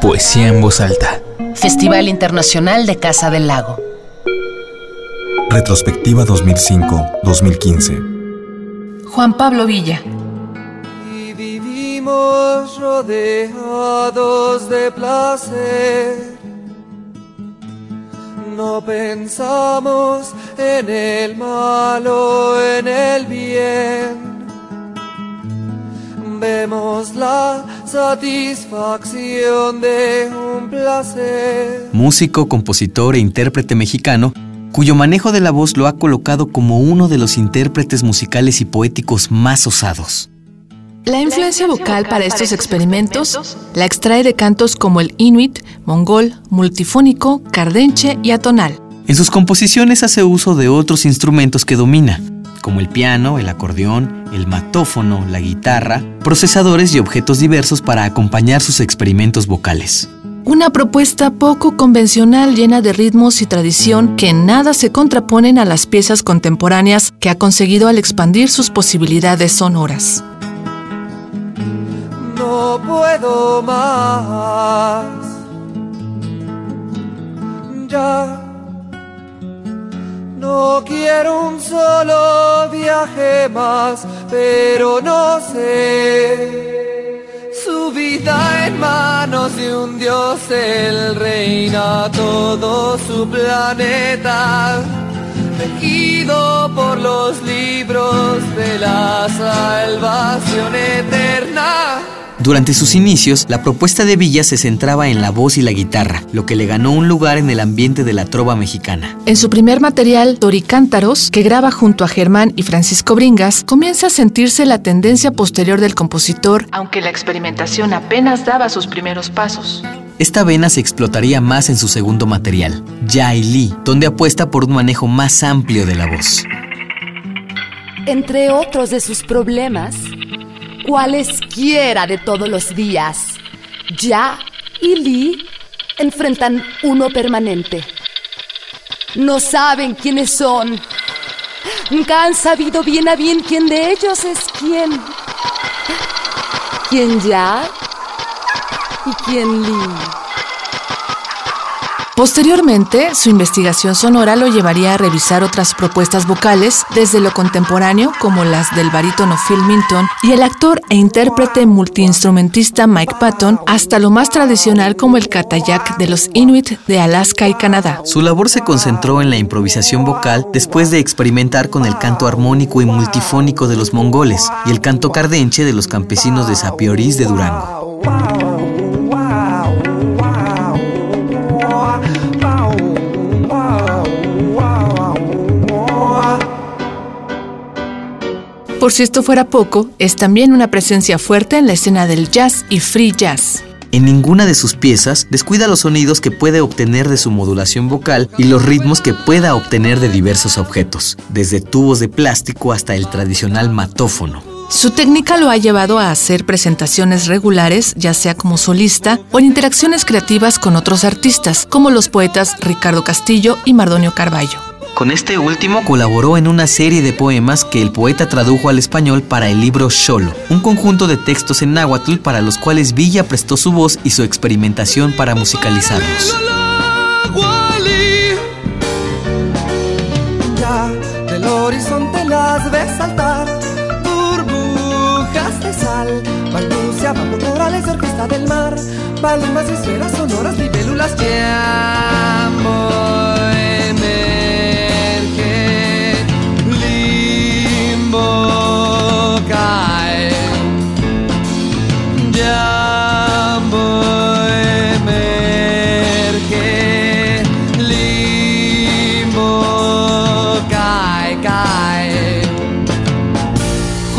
Poesía en voz alta. Festival Internacional de Casa del Lago. Retrospectiva 2005-2015. Juan Pablo Villa. Y vivimos rodeados de placer. No pensamos en el malo, en el bien. Vemos la satisfacción de un placer. Músico, compositor e intérprete mexicano, cuyo manejo de la voz lo ha colocado como uno de los intérpretes musicales y poéticos más osados. La influencia vocal para estos experimentos la extrae de cantos como el inuit, mongol, multifónico, cardenche y atonal. En sus composiciones hace uso de otros instrumentos que domina, como el piano, el acordeón, el matófono, la guitarra, procesadores y objetos diversos para acompañar sus experimentos vocales. Una propuesta poco convencional llena de ritmos y tradición que en nada se contraponen a las piezas contemporáneas que ha conseguido al expandir sus posibilidades sonoras. No puedo más. Ya. No quiero un solo más, pero no sé. Su vida en manos de un dios, él reina todo su planeta. Regido por los libros de la salvación eterna. Durante sus inicios, la propuesta de Villa se centraba en la voz y la guitarra, lo que le ganó un lugar en el ambiente de la trova mexicana. En su primer material, Toricántaros, que graba junto a Germán y Francisco Bringas, comienza a sentirse la tendencia posterior del compositor, aunque la experimentación apenas daba sus primeros pasos. Esta vena se explotaría más en su segundo material, Ya y Lee, donde apuesta por un manejo más amplio de la voz. Entre otros de sus problemas, cualesquiera de todos los días, Ya y Lee enfrentan uno permanente. No saben quiénes son. Nunca han sabido bien a bien quién de ellos es quién. ¿Quién Ya y quién Lee? Posteriormente, su investigación sonora lo llevaría a revisar otras propuestas vocales desde lo contemporáneo como las del barítono Phil Minton y el actor e intérprete multiinstrumentista Mike Patton hasta lo más tradicional como el katayak de los Inuit de Alaska y Canadá. Su labor se concentró en la improvisación vocal después de experimentar con el canto armónico y multifónico de los mongoles y el canto cardenche de los campesinos de Sapiorís de Durango. Por si esto fuera poco, es también una presencia fuerte en la escena del jazz y free jazz. En ninguna de sus piezas descuida los sonidos que puede obtener de su modulación vocal y los ritmos que pueda obtener de diversos objetos, desde tubos de plástico hasta el tradicional matófono. Su técnica lo ha llevado a hacer presentaciones regulares, ya sea como solista o en interacciones creativas con otros artistas, como los poetas Ricardo Castillo y Mardonio Carballo. Con este último colaboró en una serie de poemas que el poeta tradujo al español para el libro Xolo, un conjunto de textos en náhuatl para los cuales Villa prestó su voz y su experimentación para musicalizarlos.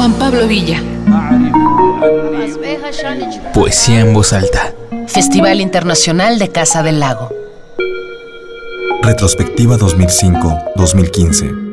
Juan Pablo Villa. Poesía en voz alta. Festival Internacional de Casa del Lago. Retrospectiva 2005-2015.